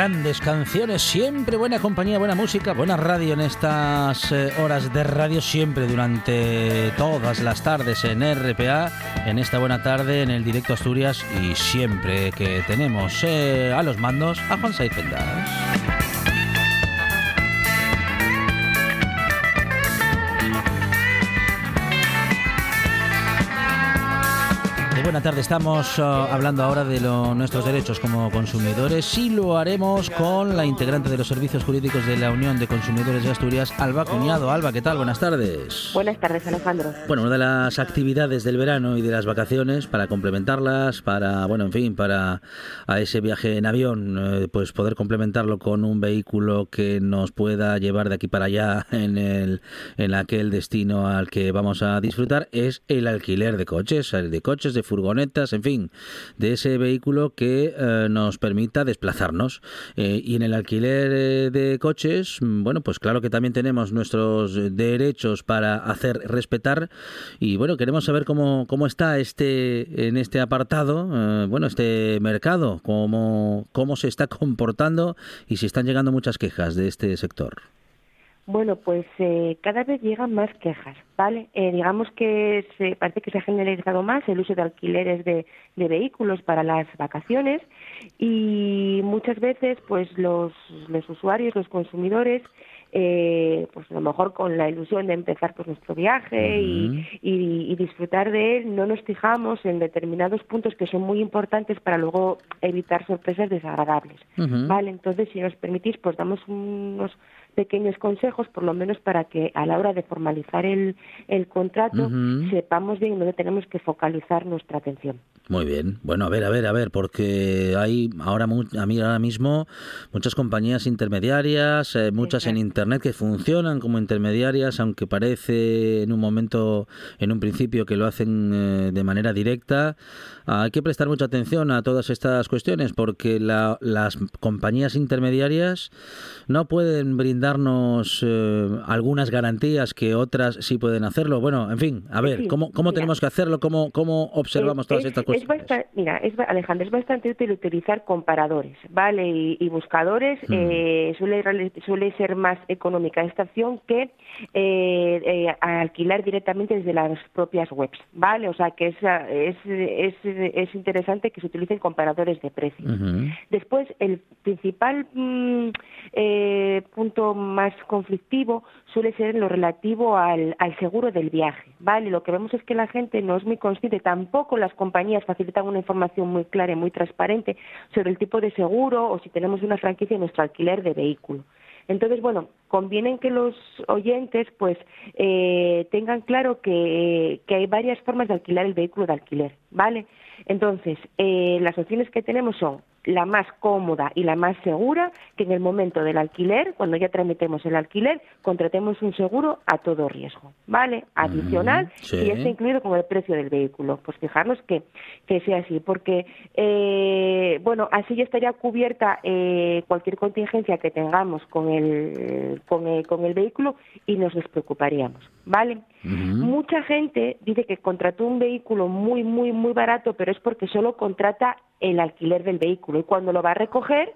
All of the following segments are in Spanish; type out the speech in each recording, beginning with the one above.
Grandes canciones, siempre buena compañía, buena música, buena radio en estas eh, horas de radio, siempre durante todas las tardes en RPA, en esta buena tarde en el directo Asturias y siempre que tenemos eh, a los mandos a Juan Saiz buena tarde. Estamos uh, hablando ahora de nuestros derechos como consumidores y lo haremos con la integrante de los servicios jurídicos de la Unión de Consumidores de Asturias, Alba Cuñado. Alba, ¿qué tal? Buenas tardes. Buenas tardes, Alejandro. Bueno, una de las actividades del verano y de las vacaciones para complementarlas, para, bueno, en fin, para a ese viaje en avión, eh, pues poder complementarlo con un vehículo que nos pueda llevar de aquí para allá en, el, en aquel destino al que vamos a disfrutar, es el alquiler de coches, de coches, de furgonetas, en fin, de ese vehículo que eh, nos permita desplazarnos. Eh, y en el alquiler eh, de coches, mm, bueno, pues claro que también tenemos nuestros derechos para hacer respetar. Y bueno, queremos saber cómo, cómo está este en este apartado, bueno, este mercado, cómo, cómo se está comportando y si están llegando muchas quejas de este sector. Bueno, pues eh, cada vez llegan más quejas, ¿vale? Eh, digamos que se, parece que se ha generalizado más el uso de alquileres de, vehículos para las vacaciones y muchas veces, pues los, los usuarios, los consumidores, eh, pues a lo mejor con la ilusión de empezar pues nuestro viaje y, y, disfrutar de él, no nos fijamos en determinados puntos que son muy importantes para luego evitar sorpresas desagradables, ¿vale? Entonces, si nos permitís, pues damos unos pequeños consejos, por lo menos para que a la hora de formalizar el, el contrato sepamos bien dónde tenemos que focalizar nuestra atención. Muy bien. Bueno, a ver, a ver, a ver, porque hay ahora a mí ahora mismo muchas compañías intermediarias, eh, muchas en internet que funcionan como intermediarias, aunque parece en un momento, en un principio que lo hacen eh, de manera directa. Hay que prestar mucha atención a todas estas cuestiones porque las compañías intermediarias no pueden brindarnos eh, algunas garantías que otras sí pueden hacerlo. Bueno, en fin, a ver, ¿cómo, cómo tenemos que hacerlo? ¿Cómo, cómo observamos todas estas cuestiones? mira, es, Alejandro, es bastante útil utilizar comparadores, ¿vale? Y, buscadores mm. eh, suele, suele ser más económica esta opción que eh, eh, alquilar directamente desde las propias webs, ¿vale? O sea que es, es, es, interesante que se utilicen comparadores de precios. Después, el principal mm, punto más conflictivo suele ser lo relativo al, seguro del viaje, ¿vale? Lo que vemos es que la gente no es muy consciente, tampoco las compañías facilitan una información muy clara y muy transparente sobre el tipo de seguro o si tenemos una franquicia en nuestro alquiler de vehículo. Entonces, bueno, conviene que los oyentes pues eh, tengan claro que, hay varias formas de alquilar el vehículo de alquiler, ¿vale? Entonces, eh, las opciones que tenemos son la más cómoda y la más segura que en el momento del alquiler, cuando ya tramitemos el alquiler, contratemos un seguro a todo riesgo, ¿vale? Adicional y está incluido con el precio del vehículo. Pues fijarnos que, que sea así, porque, eh, bueno, así ya estaría cubierta eh, cualquier contingencia que tengamos con el, con el, con el vehículo y nos despreocuparíamos, ¿vale? Mucha gente dice que contrató un vehículo muy, muy, muy barato, pero es porque solo contrata el alquiler del vehículo y cuando lo va a recoger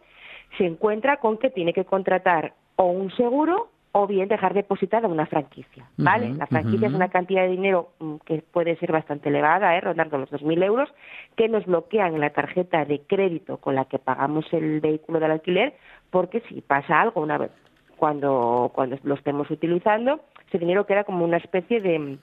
se encuentra con que tiene que contratar o un seguro o bien dejar depositada una franquicia, ¿vale? la franquicia es una cantidad de dinero mm, que puede ser bastante elevada, ¿eh? rondando los 2.000 euros, que nos bloquean en la tarjeta de crédito con la que pagamos el vehículo del alquiler, porque si pasa algo una vez cuando, cuando lo estemos utilizando, ese dinero queda como una especie de,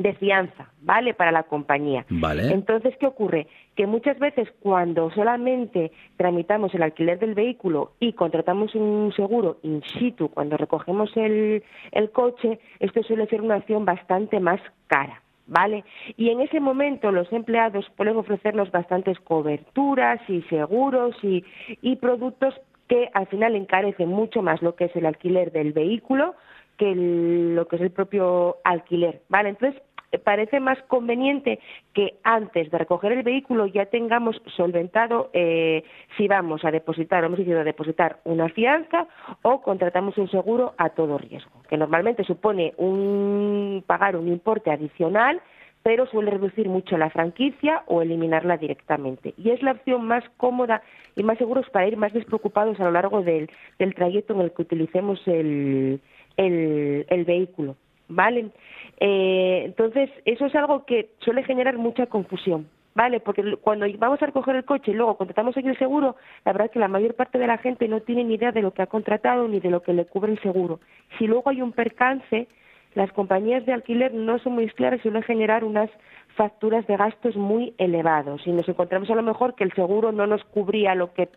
de fianza, ¿vale? Para la compañía. Vale. Entonces, ¿qué ocurre? Que muchas veces cuando solamente tramitamos el alquiler del vehículo y contratamos un seguro in situ, cuando recogemos el, el coche, esto suele ser una acción bastante más cara. ¿Vale? Y en ese momento los empleados pueden ofrecernos bastantes coberturas y seguros y, y productos que al final encarecen mucho más lo que es el alquiler del vehículo que lo que es el propio alquiler, ¿vale? Entonces, parece más conveniente que antes de recoger el vehículo ya tengamos solventado eh, si vamos a depositar, hemos decidido depositar una fianza o contratamos un seguro a todo riesgo, que normalmente supone un pagar un importe adicional pero suele reducir mucho la franquicia o eliminarla directamente. Y es la opción más cómoda y más segura para ir más despreocupados a lo largo del trayecto en el que utilicemos el, el, vehículo, ¿vale? Eh, entonces, eso es algo que suele generar mucha confusión, ¿vale? Porque cuando vamos a recoger el coche y luego contratamos aquí el seguro, la verdad es que la mayor parte de la gente no tiene ni idea de lo que ha contratado ni de lo que le cubre el seguro. Si luego hay un percance, las compañías de alquiler no son muy claras y suelen generar unas facturas de gastos muy elevados. Y nos encontramos a lo mejor que el seguro no nos cubría lo que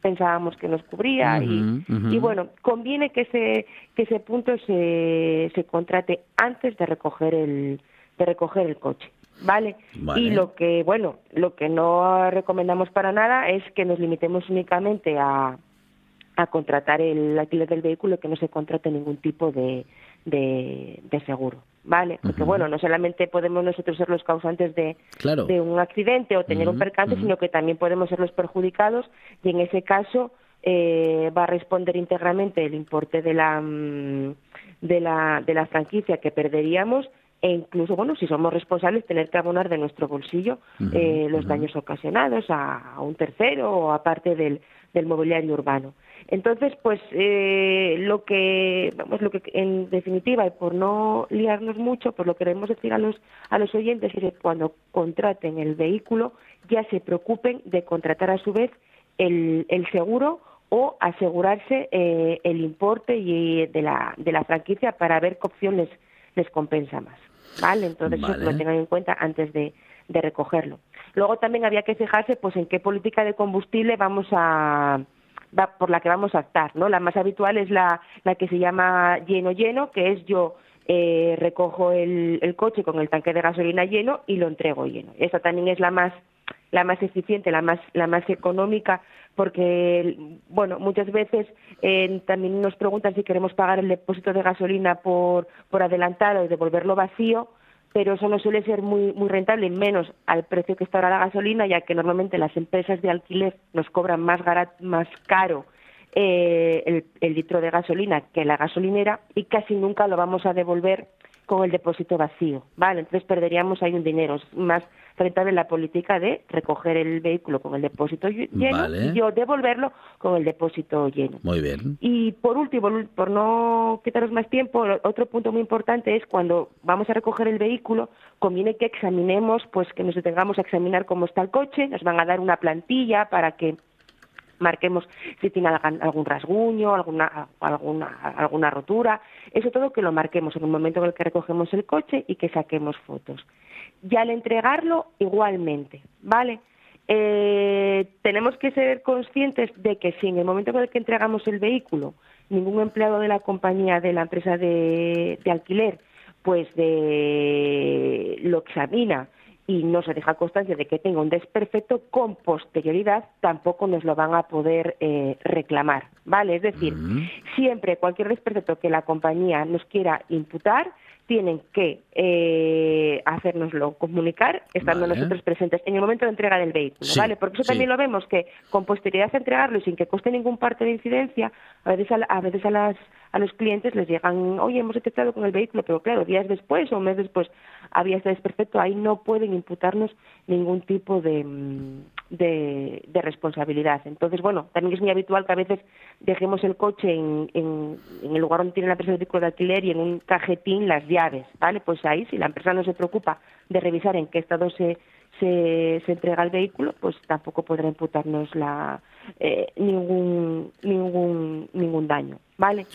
pensábamos que nos cubría y, bueno conviene que ese que ese punto se, se contrate antes de recoger el de recoger el coche ¿vale? y lo que bueno lo que no recomendamos para nada es que nos limitemos únicamente a a contratar el alquiler del vehículo y que no se contrate ningún tipo de, de, de seguro ¿vale? Porque bueno, no solamente podemos nosotros ser los causantes de, de un accidente o tener un percance, sino que también podemos ser los perjudicados y en ese caso eh, va a responder íntegramente el importe de la, mm, de la, de la franquicia que perderíamos e incluso, bueno, si somos responsables, tener que abonar de nuestro bolsillo eh, los daños ocasionados a, a, un tercero o aparte del, del mobiliario urbano. Entonces, pues eh, lo que, vamos, lo que en definitiva y por no liarnos mucho, pues lo que queremos decir a los a los oyentes es que cuando contraten el vehículo ya se preocupen de contratar a su vez el, el seguro o asegurarse eh, el importe y de la de la franquicia para ver qué opción les, les compensa más, ¿vale? Entonces eso lo tengan en cuenta antes de, de recogerlo. Luego también había que fijarse pues en qué política de combustible vamos a por la que vamos a optar, ¿no? La más habitual es la, la que se llama lleno lleno, que es yo eh, recojo el, el, coche con el tanque de gasolina lleno y lo entrego lleno. Esa también es la más la más eficiente, la más la más económica, porque bueno muchas veces también nos preguntan si queremos pagar el depósito de gasolina por por adelantado y devolverlo vacío pero eso no suele ser muy, muy rentable, menos al precio que está ahora la gasolina, ya que normalmente las empresas de alquiler nos cobran más, más caro eh, el, el litro de gasolina que la gasolinera y casi nunca lo vamos a devolver con el depósito vacío, ¿vale? Entonces perderíamos ahí un dinero. Es rentable la política de recoger el vehículo con el depósito lleno y yo devolverlo con el depósito lleno. Muy bien. Y por último, por no quitaros más tiempo, otro punto muy importante es cuando vamos a recoger el vehículo, conviene que examinemos, pues que nos detengamos a examinar cómo está el coche, nos van a dar una plantilla para que marquemos si tiene algún rasguño, alguna, alguna, alguna rotura, eso todo que lo marquemos en el momento en el que recogemos el coche y que saquemos fotos. Y al entregarlo, igualmente, ¿vale? Eh, tenemos que ser conscientes de que si en el momento en el que entregamos el vehículo, ningún empleado de la compañía, de la empresa de, de alquiler, pues de, lo examina y no se deja constancia de que tenga un desperfecto, con posterioridad tampoco nos lo van a poder eh, reclamar, ¿vale? Es decir, siempre cualquier desperfecto que la compañía nos quiera imputar, tienen que eh, hacérnoslo comunicar estando nosotros presentes en el momento de entrega del vehículo, ¿vale? Porque eso también lo vemos que con posterioridad a entregarlo y sin que coste ningún parte de incidencia, a veces a, a veces a las a los clientes les llegan, oye, hemos detectado con el vehículo, pero claro, días después o un mes después había este desperfecto, ahí no pueden imputarnos ningún tipo de, mm, de, responsabilidad. Entonces, bueno, también es muy habitual que a veces dejemos el coche en, en, el lugar donde tiene la empresa de vehículo de alquiler y en un cajetín las llaves, ¿vale? Pues ahí, si la empresa no se preocupa de revisar en qué estado se, se, se entrega el vehículo, pues tampoco podrá imputarnos la, eh, ningún, ningún, ningún daño, ¿vale?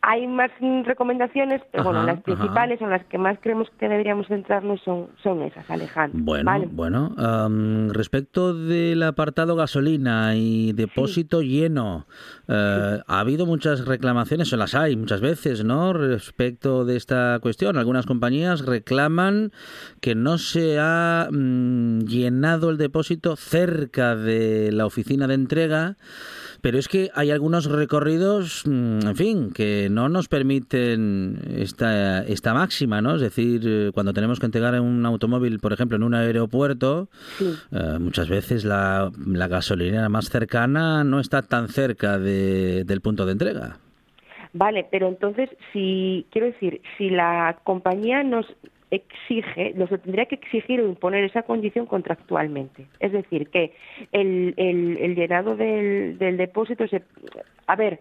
Hay más recomendaciones, pero bueno, las principales son las que más creemos que deberíamos centrarnos son, son esas, Alejandro. Bueno, bueno. respecto del apartado gasolina y depósito lleno, eh, ha habido muchas reclamaciones, o las hay muchas veces, ¿no? Respecto de esta cuestión. Algunas compañías reclaman que no se ha mm, llenado el depósito cerca de la oficina de entrega pero es que hay algunos recorridos, mm, en fin, que no nos permiten esta, esta máxima, ¿no? Es decir, eh, cuando tenemos que entregar un automóvil, por ejemplo, en un aeropuerto, eh, muchas veces la, la gasolinera más cercana no está tan cerca de, del punto de entrega. Vale, pero entonces, si quiero decir, si la compañía nos exige, los tendría que exigir o imponer esa condición contractualmente. Es decir, que el, el, llenado del, del depósito se... A ver,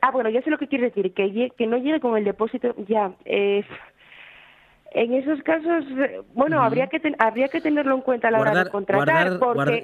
ah, bueno, ya sé lo que quiere decir, que, que no llegue con el depósito, ya, eh, en esos casos, eh, bueno, habría que habría que tenerlo en cuenta a la hora de contratar.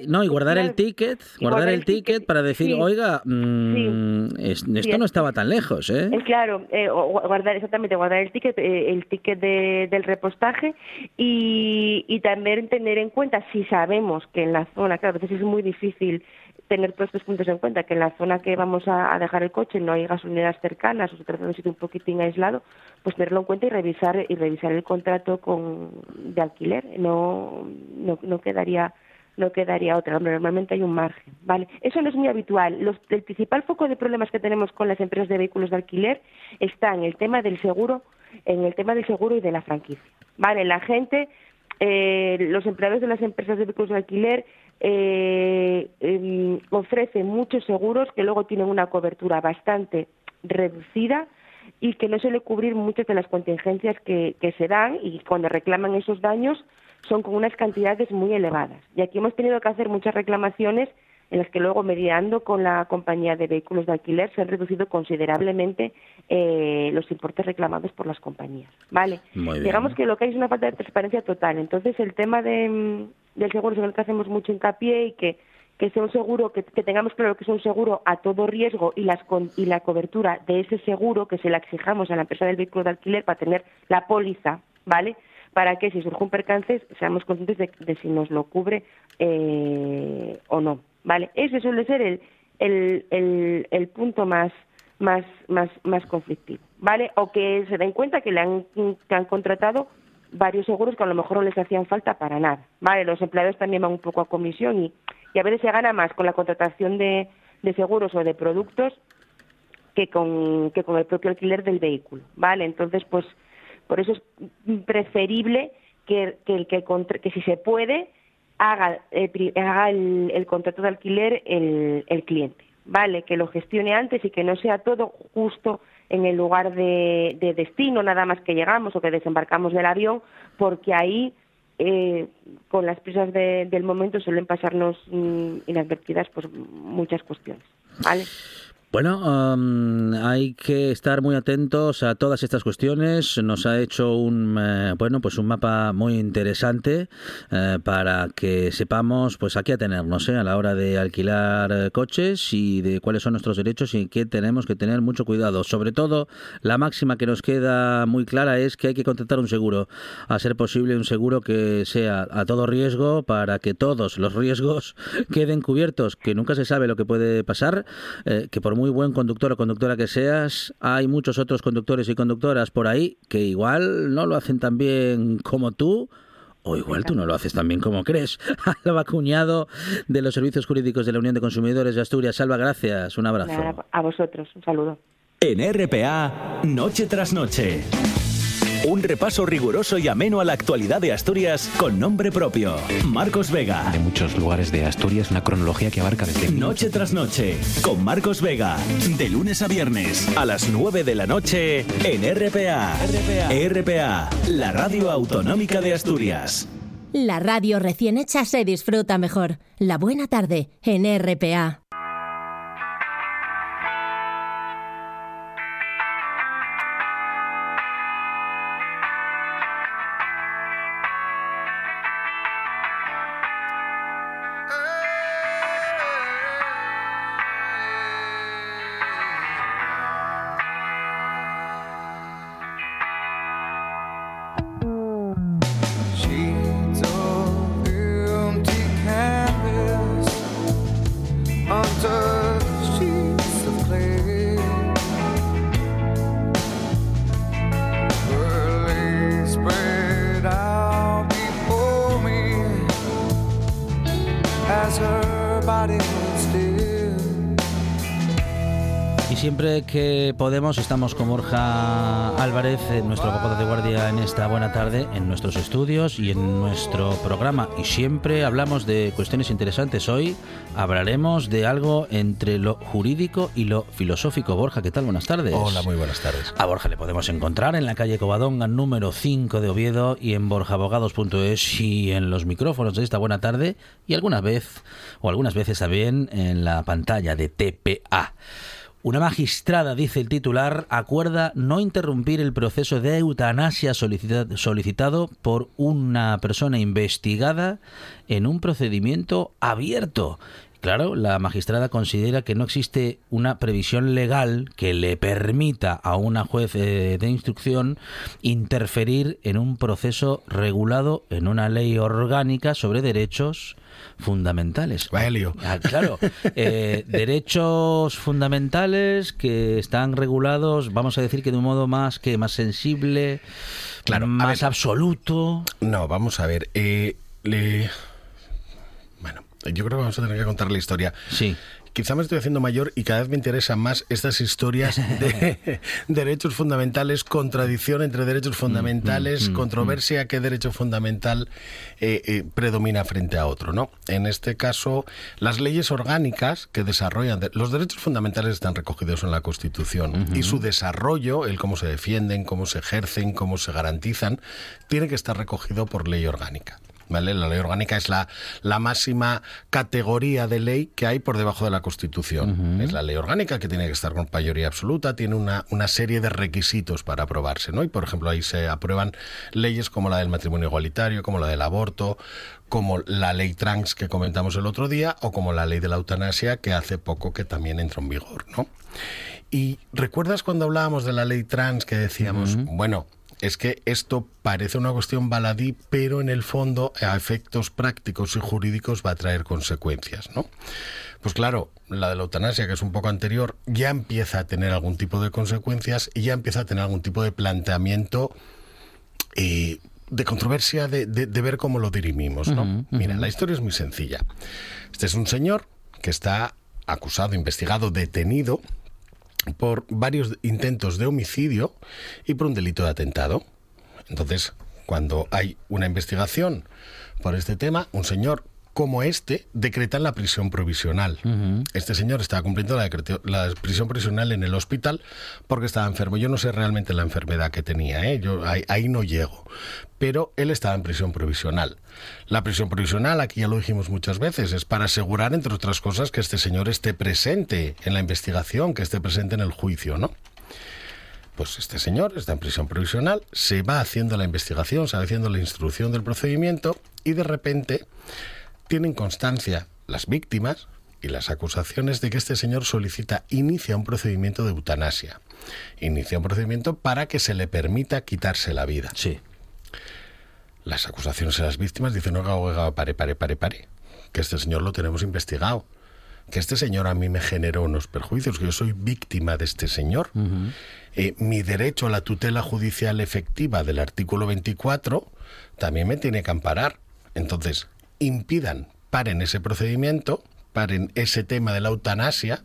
no, y guardar el ticket, guardar, el, ticket, para decir, oiga, mm, esto no estaba tan lejos, ¿eh? claro, eh, guardar exactamente, guardar el ticket, el ticket del repostaje y, y también tener en cuenta si sabemos que en la zona, claro, a veces es muy difícil tener todos estos puntos en cuenta, que en la zona que vamos a, dejar el coche no hay gasolineras cercanas o se trata de un sitio un poquitín aislado, pues tenerlo en cuenta y revisar y revisar el contrato con, de alquiler. No, no, no quedaría no quedaría otra. Normalmente hay un margen, ¿vale? Eso no es muy habitual. el principal foco de problemas que tenemos con las empresas de vehículos de alquiler está en el tema del seguro, en el tema del seguro y de la franquicia, ¿vale? La gente, eh, los empleados de las empresas de vehículos de alquiler eh, em, ofrece muchos seguros que luego tienen una cobertura bastante reducida y que no suele cubrir muchas de las contingencias que, que se dan y cuando reclaman esos daños son con unas cantidades muy elevadas. Y aquí hemos tenido que hacer muchas reclamaciones en las que luego, mediando con la compañía de vehículos de alquiler, se han reducido considerablemente eh, los importes reclamados por las compañías. ¿Vale? Digamos que lo que hay es una falta de transparencia total. Entonces, el tema de, mm, del seguro en el que hacemos mucho hincapié y que que sea un seguro, que, tengamos claro que es un seguro a todo riesgo y, las, y la cobertura de ese seguro que se la exijamos a la empresa del vehículo de alquiler para tener la póliza, ¿vale? Para que si surge un percance seamos conscientes de, si nos lo cubre eh, o no, ¿vale? Ese suele ser el, el, el, el punto más, más, más, más conflictivo, ¿vale? O que se den cuenta que le han, que han contratado varios seguros que a lo mejor no les hacían falta para nada, ¿vale? Los empleados también van un poco a comisión y, y a veces se gana más con la contratación de, seguros o de productos que con, que con el propio alquiler del vehículo, ¿vale? Entonces, pues, por eso es preferible que, que, que, que si se puede, haga, haga el, el, contrato de alquiler el, el cliente, ¿vale? Que lo gestione antes y que no sea todo justo en el lugar de, de destino, nada más que llegamos o que desembarcamos del avión, porque ahí eh, con las prisas del momento suelen pasarnos mm, inadvertidas pues muchas cuestiones, ¿vale? Bueno, hay que estar muy atentos a todas estas cuestiones. Nos ha hecho un eh, bueno, pues un mapa muy interesante eh, para que sepamos, pues aquí atenernos ¿eh? a la hora de alquilar coches y de cuáles son nuestros derechos y que tenemos que tener mucho cuidado. Sobre todo, la máxima que nos queda muy clara es que hay que contratar un seguro, a ser posible un seguro que sea a todo riesgo para que todos los riesgos queden cubiertos, que nunca se sabe lo que puede pasar, que por muy buen conductor o conductora que seas, hay muchos otros conductores y conductoras por ahí que igual no lo hacen tan bien como tú O igual tú no lo haces tan bien como crees. Alba Cuñado, de los Servicios Jurídicos de la Unión de Consumidores de Asturias. Alba, gracias. Un abrazo. a vosotros. Un saludo. En RPA, noche tras noche. Un repaso riguroso y ameno a la actualidad de Asturias con nombre propio. Marcos Vega. En muchos lugares de Asturias, una cronología que abarca desde. Noche tras noche, con Marcos Vega. De lunes a viernes, a las 9 de la noche, en RPA. RPA. RPA, la radio autonómica de Asturias. La radio recién hecha se disfruta mejor. La buena tarde, en RPA. Podemos estamos con Borja Álvarez, nuestro abogado de guardia en esta buena tarde, en nuestros estudios y en nuestro programa. Y siempre hablamos de cuestiones interesantes. Hoy hablaremos de algo entre lo jurídico y lo filosófico. Borja, ¿qué tal? Buenas tardes. Hola, muy buenas tardes. A Borja le podemos encontrar en la calle Covadonga, número 5 de Oviedo, y en borjaabogados.es y en los micrófonos de esta buena tarde, y alguna vez, o algunas veces también, en la pantalla de TPA. Una magistrada, dice el titular, acuerda no interrumpir el proceso de eutanasia solicitado por una persona investigada en un procedimiento abierto. Claro, la magistrada considera que no existe una previsión legal que le permita a una juez eh, de instrucción interferir en un proceso regulado en una ley orgánica sobre derechos fundamentales. Ah, claro, eh, derechos fundamentales que están regulados, vamos a decir que de un modo más que más sensible, claro, más absoluto. No, vamos a ver. Eh, bueno, yo creo que vamos a tener que contar la historia. Sí quizá me estoy haciendo mayor y cada vez me interesan más estas historias de derechos fundamentales, contradicción entre derechos mm, fundamentales, mm, mm, controversia, qué derecho fundamental eh, eh, predomina frente a otro. ¿no? En este caso, las leyes orgánicas que desarrollan los derechos fundamentales están recogidos en la Constitución y su desarrollo, el cómo se defienden, cómo se ejercen, cómo se garantizan, tiene que estar recogido por ley orgánica. La ley orgánica es la, la máxima categoría de ley que hay por debajo de la Constitución. Es la ley orgánica que tiene que estar con mayoría absoluta, tiene una, una serie de requisitos para aprobarse, ¿no? Y por ejemplo ahí se aprueban leyes como la del matrimonio igualitario, como la del aborto, como la ley trans que comentamos el otro día, o como la ley de la eutanasia que hace poco que también entró en vigor, ¿no? Y recuerdas cuando hablábamos de la ley trans que decíamos, bueno, es que esto parece una cuestión baladí, pero en el fondo a efectos prácticos y jurídicos va a traer consecuencias, ¿no? Pues claro, la de la eutanasia, que es un poco anterior, ya empieza a tener algún tipo de consecuencias y ya empieza a tener algún tipo de planteamiento eh, de controversia de, ver cómo lo dirimimos, ¿no? Mira, la historia es muy sencilla. Este es un señor que está acusado, investigado, detenido por varios intentos de homicidio y por un delito de atentado. Entonces, cuando hay una investigación por este tema, un señor como este decretan la prisión provisional. Este señor estaba cumpliendo la, la, prisión provisional en el hospital porque estaba enfermo. Yo no sé realmente la enfermedad que tenía, ¿eh? Yo ahí, no llego. Pero él estaba en prisión provisional. La prisión provisional, aquí ya lo dijimos muchas veces, es para asegurar, entre otras cosas, que este señor esté presente en la investigación, que esté presente en el juicio, ¿no? Pues este señor está en prisión provisional, se va haciendo la investigación, se va haciendo la instrucción del procedimiento y de repente tienen constancia las víctimas y las acusaciones de que este señor solicita, inicia un procedimiento de eutanasia. Inicia un procedimiento para que se le permita quitarse la vida. Sí. Las acusaciones de las víctimas dicen, no, pare, pare, pare, pare, que este señor lo tenemos investigado, que este señor a mí me generó unos perjuicios, que yo soy víctima de este señor. Eh, mi derecho a la tutela judicial efectiva del artículo 24 también me tiene que amparar. Entonces, impidan, paren ese procedimiento, paren ese tema de la eutanasia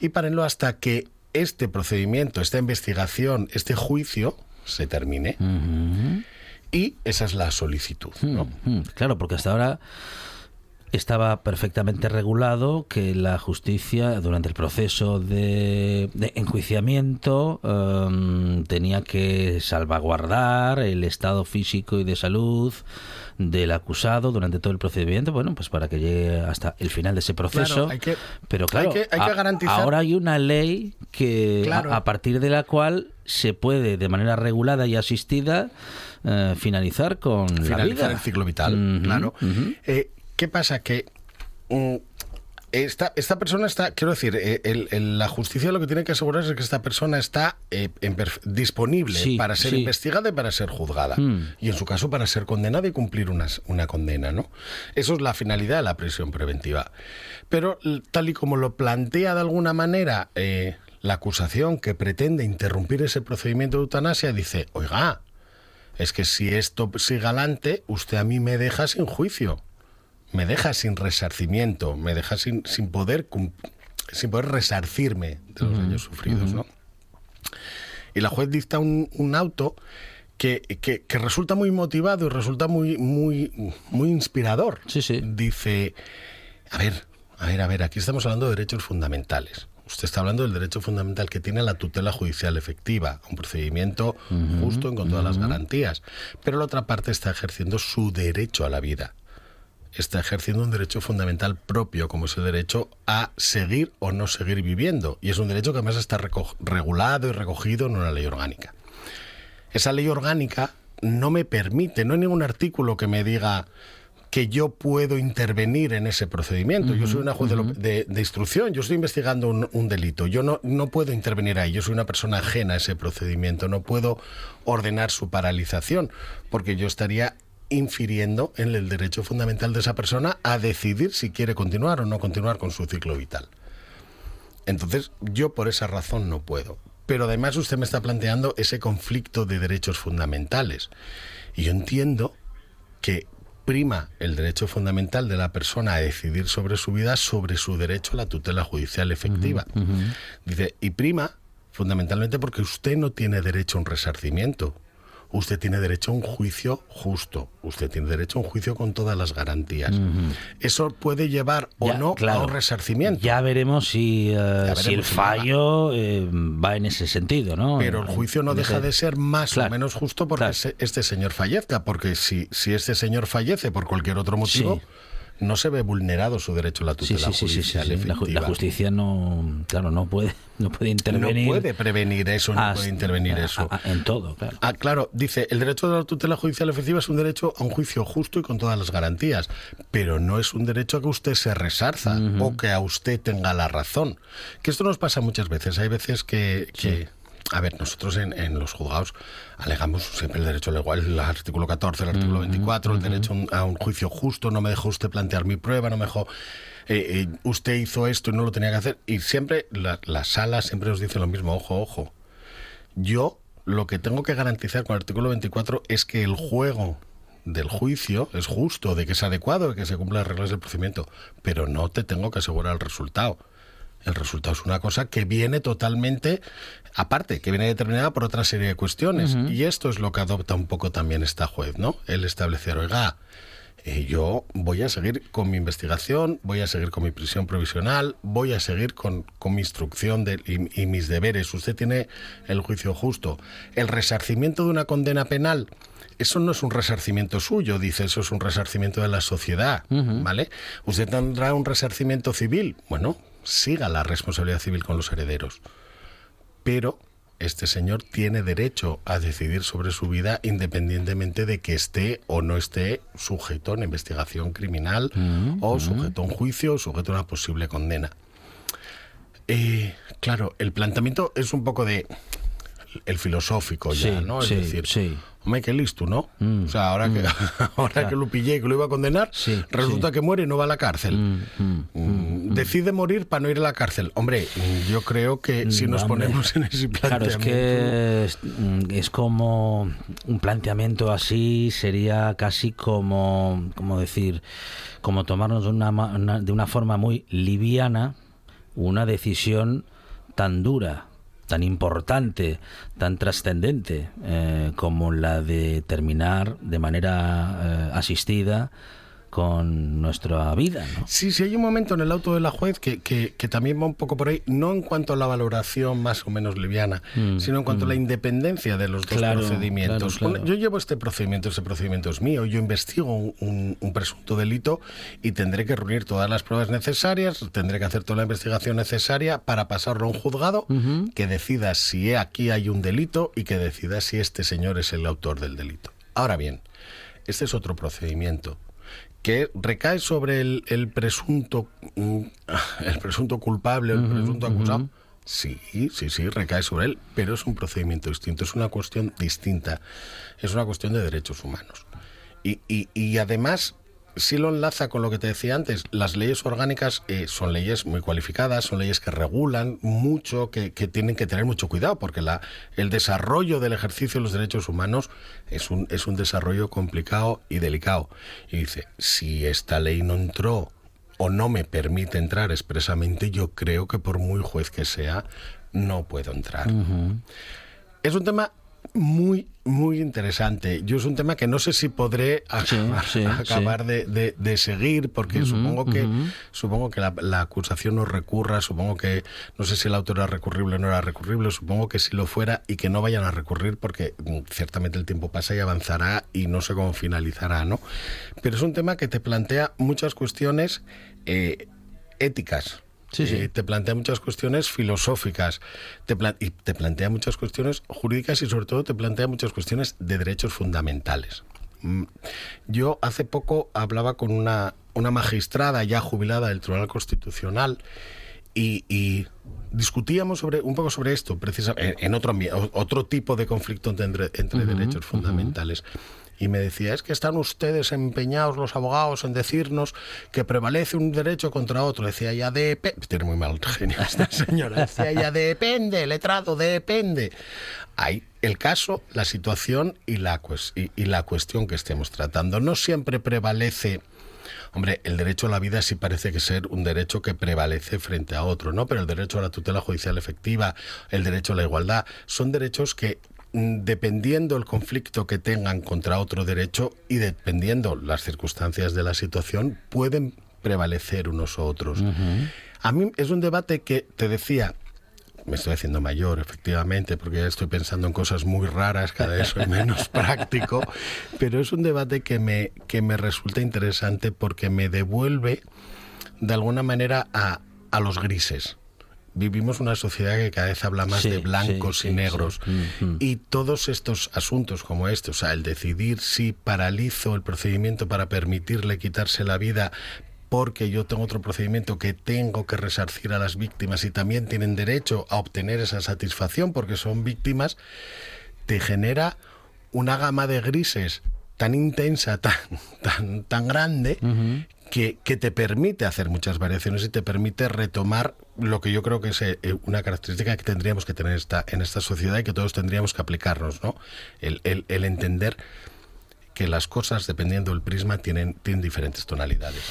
y párenlo hasta que este procedimiento, esta investigación, este juicio se termine. Y esa es la solicitud. ¿no? Claro, porque hasta ahora estaba perfectamente regulado que la justicia durante el proceso de, enjuiciamiento em, tenía que salvaguardar el estado físico y de salud del acusado durante todo el procedimiento, bueno, pues para que llegue hasta el final de ese proceso. Pero claro, ahora hay una ley que a, partir de la cual se puede de manera regulada y asistida eh, finalizar con finalizar la vida. el ciclo vital, claro. Eh, ¿Qué pasa? Que mm, esta, esta persona está, quiero decir, eh, la justicia lo que tiene que asegurar es que esta persona está eh, disponible para ser investigada y para ser juzgada. Hmm. Y en su caso para ser condenada y cumplir una, una condena, ¿no? Eso es la finalidad de la prisión preventiva. Pero tal y como lo plantea de alguna manera eh, la acusación que pretende interrumpir ese procedimiento de eutanasia, dice, oiga, es que si esto sigue adelante, usted a mí me deja sin juicio me deja sin resarcimiento, me deja sin, sin poder sin poder resarcirme de los daños sufridos, ¿no? Y la juez dicta un, auto que, que, resulta muy motivado y resulta muy, muy, muy inspirador. Sí, sí. Dice, a ver, a ver, a ver, aquí estamos hablando de derechos fundamentales. Usted está hablando del derecho fundamental que tiene la tutela judicial efectiva, un procedimiento justo y con todas las garantías. Pero la otra parte está ejerciendo su derecho a la vida está ejerciendo un derecho fundamental propio, como es el derecho a seguir o no seguir viviendo. Y es un derecho que además está regulado y recogido en una ley orgánica. Esa ley orgánica no me permite, no hay ningún artículo que me diga que yo puedo intervenir en ese procedimiento. yo soy una juez de, instrucción, yo estoy investigando un, un, delito, yo no, no puedo intervenir ahí, yo soy una persona ajena a ese procedimiento, no puedo ordenar su paralización, porque yo estaría infiriendo en el derecho fundamental de esa persona a decidir si quiere continuar o no continuar con su ciclo vital. Entonces, yo por esa razón no puedo. Pero además usted me está planteando ese conflicto de derechos fundamentales. Y yo entiendo que prima el derecho fundamental de la persona a decidir sobre su vida sobre su derecho a la tutela judicial efectiva. Dice, y prima fundamentalmente porque usted no tiene derecho a un resarcimiento usted tiene derecho a un juicio justo, usted tiene derecho a un juicio con todas las garantías. Eso puede llevar o no a un resarcimiento. Ya veremos si, eh, el fallo eh, va en ese sentido, ¿no? Pero el juicio no deja de ser más o menos justo porque este señor fallezca, porque si, si este señor fallece por cualquier otro motivo no se ve vulnerado su derecho a la tutela judicial La, justicia no, claro, no puede, no puede intervenir. No puede prevenir eso, no puede intervenir eso. en todo, claro. Ah, claro, dice, el derecho a la tutela judicial efectiva es un derecho a un juicio justo y con todas las garantías, pero no es un derecho a que usted se resarza o que a usted tenga la razón. Que esto nos pasa muchas veces. Hay veces que a ver, nosotros en, los juzgados alegamos siempre el derecho al igual, el artículo 14, el artículo 24, el derecho a un juicio justo, no me dejó usted plantear mi prueba, no me dejó... Eh, eh, usted hizo esto y no lo tenía que hacer. Y siempre la, la sala siempre nos dice lo mismo, ojo, ojo. Yo lo que tengo que garantizar con el artículo 24 es que el juego del juicio es justo, de que es adecuado, de que se cumplan las reglas del procedimiento, pero no te tengo que asegurar el resultado. El resultado es una cosa que viene totalmente aparte, que viene determinada por otra serie de cuestiones. Y esto es lo que adopta un poco también esta juez, ¿no? El establecer, oiga, eh, yo voy a seguir con mi investigación, voy a seguir con mi prisión provisional, voy a seguir con, mi instrucción de, y, mis deberes. Usted tiene el juicio justo. El resarcimiento de una condena penal, eso no es un resarcimiento suyo, dice, eso es un resarcimiento de la sociedad, ¿vale? Usted tendrá un resarcimiento civil, bueno, siga la responsabilidad civil con los herederos. Pero este señor tiene derecho a decidir sobre su vida independientemente de que esté o no esté sujeto a una investigación criminal mm, o mm. sujeto a un juicio o sujeto a una posible condena. Eh, claro, el planteamiento es un poco de el filosófico ya, ¿no? Es decir, Hombre, qué listo, ¿no? o sea, ahora, que, ahora que lo pillé y que lo iba a condenar, Sí, resulta sí. que muere y no va a la cárcel. Mm, Decide morir para no ir a la cárcel. Hombre, yo creo que si nos Hombre. ponemos en ese Claro, planteamiento... es que es, mm, es como un planteamiento así sería casi como, como decir, como tomarnos de una, una- de una forma muy liviana una decisión tan dura, tan importante, tan trascendente eh, como la de terminar de manera eh, asistida con nuestra vida, ¿no? Sí, sí, hay un momento en el auto de la juez que, que, que también va un poco por ahí, no en cuanto a la valoración más o menos liviana, sino en cuanto a la independencia de los dos Mm, Claro, procedimientos. claro, claro. Yo llevo este procedimiento, este procedimiento es mío, yo investigo un, un- un presunto delito y tendré que reunir todas las pruebas necesarias, tendré que hacer toda la investigación necesaria para pasarlo a un juzgado que decida si aquí hay un delito y que decida si este señor es el autor del delito. Ahora bien, este es otro procedimiento que recae sobre el, el presunto mm, el presunto culpable el presunto acusado. Sí, sí, sí, recae sobre él, pero es un procedimiento distinto, es una cuestión distinta, es una cuestión de derechos humanos. Y, y- y además, sí lo enlaza con lo que te decía antes, las leyes orgánicas eh, son leyes muy cualificadas, son leyes que regulan mucho, que, que tienen que tener mucho cuidado, porque la, el desarrollo del ejercicio de los derechos humanos es un, es un desarrollo complicado y delicado. Y dice, si esta ley no entró o no me permite entrar expresamente, yo creo que por muy juez que sea, no puedo entrar. Es un tema muy, muy interesante. Yo es un tema que no sé si podré acabar, sí, acabar De, de- de seguir, porque supongo que supongo que la, la acusación no recurra, supongo que no sé si el autor era recurrible o no era recurrible, supongo que si lo fuera y que no vayan a recurrir, porque mm, ciertamente el tiempo pasa y avanzará y no sé cómo finalizará, ¿no? Pero es un tema que te plantea muchas cuestiones eh, éticas. Sí, sí. Eh, te plantea muchas cuestiones filosóficas, te, y te plantea muchas cuestiones jurídicas y sobre todo te plantea muchas cuestiones de derechos fundamentales. Mm, Yo hace poco hablaba con una, magistrada ya jubilada del Tribunal Constitucional y discutíamos sobre un poco sobre esto, precisamente en otro, otro tipo de conflicto entre, entre derechos fundamentales. Y me decía, es que están ustedes empeñados, los abogados, en decirnos que prevalece un derecho contra otro. Decía, ya depende. Tiene muy mal genio esta señora. Decía, ya depende, letrado, depende. Hay el caso, la situación y la, y- y la cuestión que estemos tratando. No siempre prevalece Hombre, el derecho a la vida sí parece que ser un derecho que prevalece frente a otro, ¿no? Pero el derecho a la tutela judicial efectiva, el derecho a la igualdad, son derechos que mm, dependiendo el conflicto que tengan contra otro derecho y dependiendo las circunstancias de la situación, pueden prevalecer unos u otros. A mí es un debate que te decía, me estoy haciendo mayor, efectivamente, porque ya estoy pensando en cosas muy raras, cada vez soy menos práctico, pero es un debate que me, que me resulta interesante porque me devuelve de alguna manera a, a los grises. Vivimos una sociedad que cada vez habla más Sí, de blancos sí, y sí, negros. sí. Mm, mm. Y todos estos asuntos como este, o sea, el decidir si paralizo el procedimiento para permitirle quitarse la vida porque yo tengo otro procedimiento que tengo que resarcir a las víctimas y también tienen derecho a obtener esa satisfacción porque son víctimas, te genera una gama de grises tan intensa, tan, tan, tan grande, que, que te permite hacer muchas variaciones y te permite retomar lo que yo creo que es eh, una característica que tendríamos que tener esta, en esta sociedad y que todos tendríamos que aplicarnos, ¿no? El, el- el entender que las cosas, dependiendo del prisma, tienen, tienen diferentes tonalidades.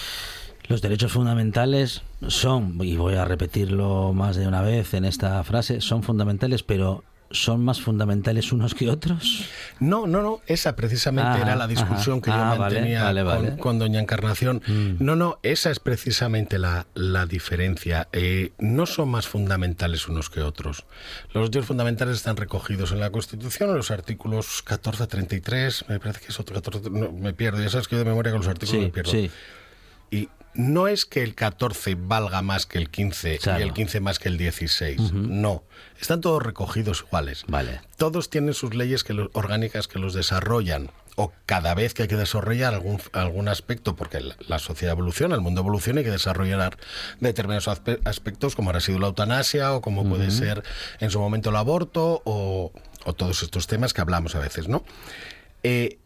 Los derechos fundamentales son, y voy a repetirlo más de una vez en esta frase, son fundamentales, pero ¿son más fundamentales unos que otros? No, no, no, esa precisamente Ah, era la discusión ajá. que yo Ah, mantenía vale, con, vale. con doña Encarnación. Mm. No, no, esa es precisamente la, la diferencia. Eh, no son más fundamentales unos que otros. Los derechos fundamentales están recogidos en la Constitución, en los artículos 14 a 33, me parece que es otro 14, no, me pierdo, ya sabes que yo de memoria con los artículos me pierdo. sí. Y no es que el 14 valga más que el 15 Claro. y el 15 más que el 16. No. Están todos recogidos iguales. Vale. Todos tienen sus leyes que los- orgánicas que los desarrollan. O cada vez que hay que desarrollar algún, algún aspecto, porque la, la sociedad evoluciona, el mundo evoluciona, hay que desarrollar determinados aspe- aspectos, como habrá sido la eutanasia, o como puede ser en su momento el aborto, o, o todos estos temas que hablamos a veces, ¿no? Eh,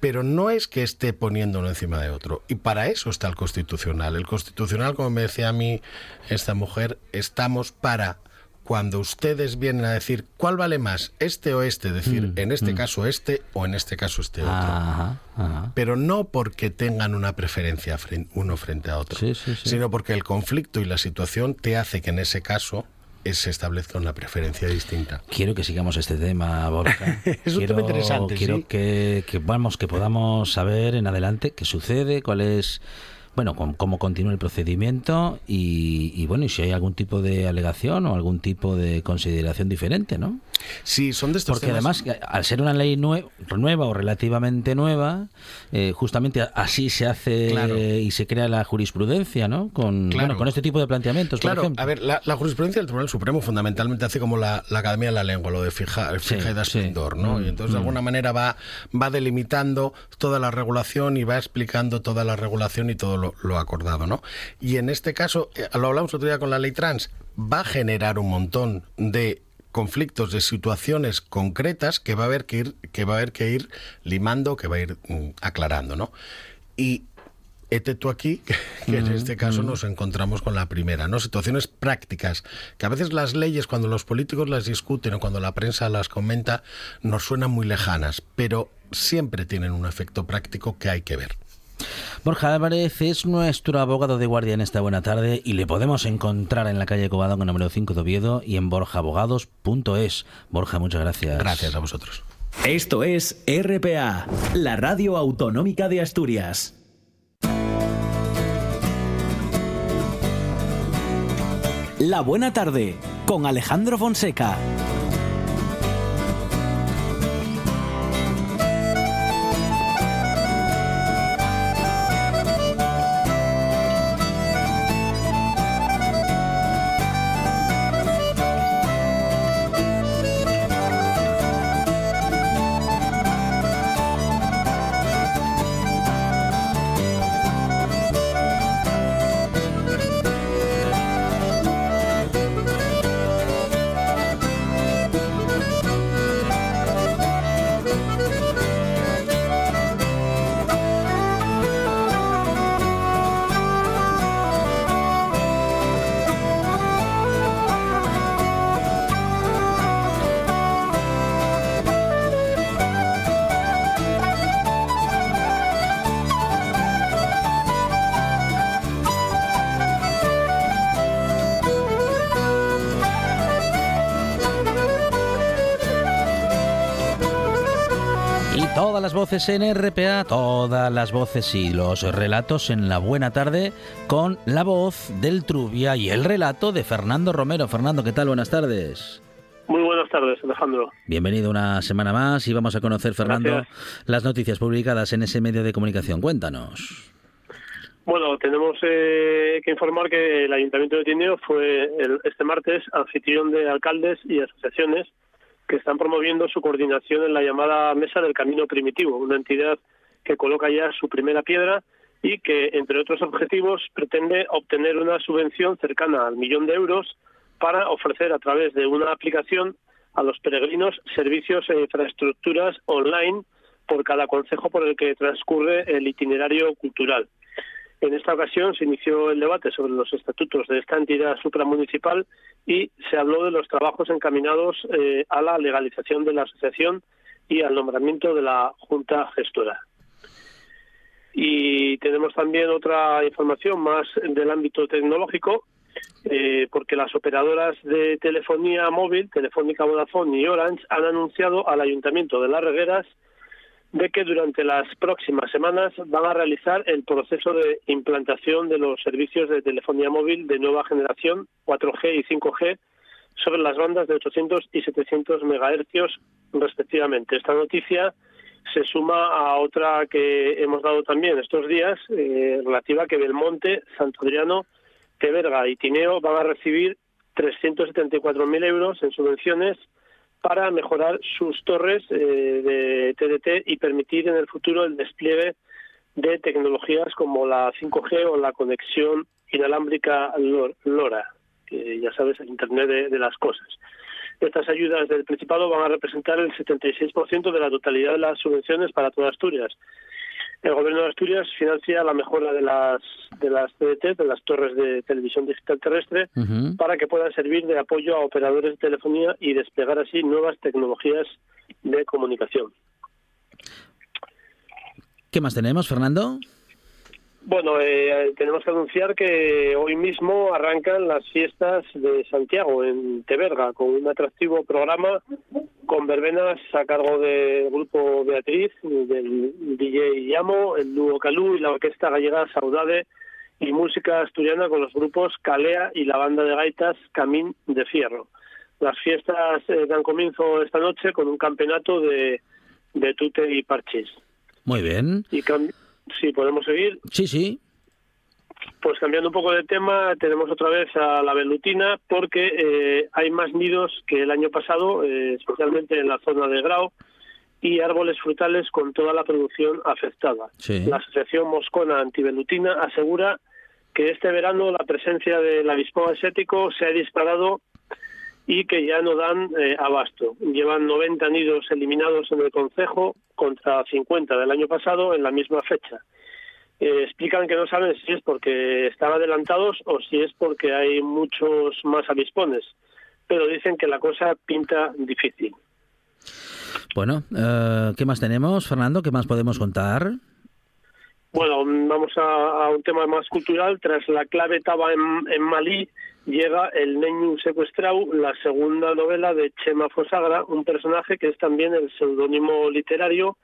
pero no es que esté poniendo uno encima de otro. Y para eso está el constitucional. El constitucional, como me decía a mí esta mujer, estamos para cuando ustedes vienen a decir cuál vale más, este o este, decir Mm, en este mm. caso este o en este caso este otro. Ajá, ajá. Pero no porque tengan una preferencia uno frente a otro, Sí, sí, sí. sino porque el conflicto y la situación te hace que en ese caso se establezca una preferencia distinta. Quiero que sigamos este tema, Borja. Es un quiero, tema interesante, Quiero sí. que, que, vamos, que podamos saber en adelante qué sucede, cuál es, bueno, cómo, cómo continúa el procedimiento y, y, bueno, y si hay algún tipo de alegación o algún tipo de consideración diferente, ¿no? Sí, son de estos Porque temas- además, al ser una ley nue- nueva o relativamente nueva, eh, justamente así se hace Claro. eh, y se crea la jurisprudencia, ¿no? Con, Claro. bueno, con este tipo de planteamientos, Claro, por ejemplo. a ver, la, la jurisprudencia del Tribunal Supremo fundamentalmente hace como la, la Academia de la Lengua, lo de fija, Sí, fija y da sí. ¿no? Mm, y entonces de mm. alguna manera va, va delimitando toda la regulación y va explicando toda la regulación y todo lo, lo acordado, ¿no? Y en este caso, eh, lo hablamos otro día con la ley trans, va a generar un montón de conflictos de situaciones concretas que va a haber que ir que va a haber que ir limando que va a ir mm, aclarando no y Hete tú aquí, que, que en este caso nos encontramos con la primera, ¿no? Situaciones prácticas, que a veces las leyes, cuando los políticos las discuten o cuando la prensa las comenta, nos suenan muy lejanas, pero siempre tienen un efecto práctico que hay que ver. Borja Álvarez es nuestro abogado de guardia en esta buena tarde y le podemos encontrar en la calle Covadonga número 5 de Oviedo y en borjaabogados.es. Borja, muchas gracias. Gracias a vosotros. Esto es RPA, la radio autonómica de Asturias. La buena tarde con Alejandro Fonseca. Las voces en RPA, todas las voces y los relatos en la buena tarde con la voz del Trubia y el relato de Fernando Romero. Fernando, ¿qué tal? Buenas tardes. Muy buenas tardes, Alejandro. Bienvenido una semana más y vamos a conocer, Fernando, Gracias. las noticias publicadas en ese medio de comunicación. Cuéntanos. Bueno, tenemos eh, que informar que el Ayuntamiento de Tineo fue el- este martes anfitrión de alcaldes y asociaciones que están promoviendo su coordinación en la llamada Mesa del Camino Primitivo, una entidad que coloca ya su primera piedra y que, entre otros objetivos, pretende obtener una subvención cercana al millón de euros para ofrecer a través de una aplicación a los peregrinos servicios e infraestructuras online por cada concejo por el que transcurre el itinerario cultural. En esta ocasión se inició el debate sobre los estatutos de esta entidad supramunicipal y se habló de los trabajos encaminados eh, a la legalización de la asociación y al nombramiento de la Junta Gestora. Y tenemos también otra información más del ámbito tecnológico, eh, porque las operadoras de telefonía móvil, Telefónica Vodafone y Orange, han anunciado al Ayuntamiento de Las Regueras de que durante las próximas semanas van a realizar el proceso de implantación de los servicios de telefonía móvil de nueva generación, 4G y 5G, sobre las bandas de 800 y 700 megahercios respectivamente. Esta noticia se suma a otra que hemos dado también estos días, eh, relativa a que Belmonte, Santo Adriano, Teberga y Tineo van a recibir 374.000 euros en subvenciones para mejorar sus torres eh, de TDT y permitir en el futuro el despliegue de tecnologías como la 5G o la conexión inalámbrica LoRa. que ya sabes, el Internet de, las cosas. Estas ayudas del Principado van a representar el 76% de la totalidad de las subvenciones para toda Asturias. El Gobierno de Asturias financia la mejora de las de las TDT, de las torres de televisión digital terrestre, para que puedan servir de apoyo a operadores de telefonía y desplegar así nuevas tecnologías de comunicación. ¿Qué más tenemos, Fernando? Bueno, eh, tenemos que anunciar que hoy mismo arrancan las fiestas de Santiago en Teberga con un atractivo programa con verbenas a cargo del grupo Beatriz, del DJ Llamo, el dúo Calú y la orquesta gallega Saudade y música asturiana con los grupos Calea y la banda de gaitas Camín de Fierro. Las fiestas eh, dan comienzo esta noche con un campeonato de, de tute y parches. Muy bien. Y Sí, podemos seguir. Sí, sí. Pues cambiando un poco de tema, tenemos otra vez a la velutina porque eh, hay más nidos que el año pasado, eh, especialmente en la zona de Grau, y árboles frutales con toda la producción afectada. La Asociación Moscona Antivelutina asegura que este verano la presencia del avispón asiático se ha disparado y que ya no dan eh, abasto. Llevan 90 nidos eliminados en el concejo contra 50 del año pasado en la misma fecha. Eh, explican que no saben si es porque están adelantados o si es porque hay muchos más avispones, pero dicen que la cosa pinta difícil. Bueno, eh, ¿qué más tenemos, Fernando? ¿Qué más podemos contar? Bueno, vamos a, un tema más cultural. Tras la clave estaba en, en Malí, llega El Neño Secuestrado, la segunda novela de Chema Fosagra, un personaje que es también el seudónimo literario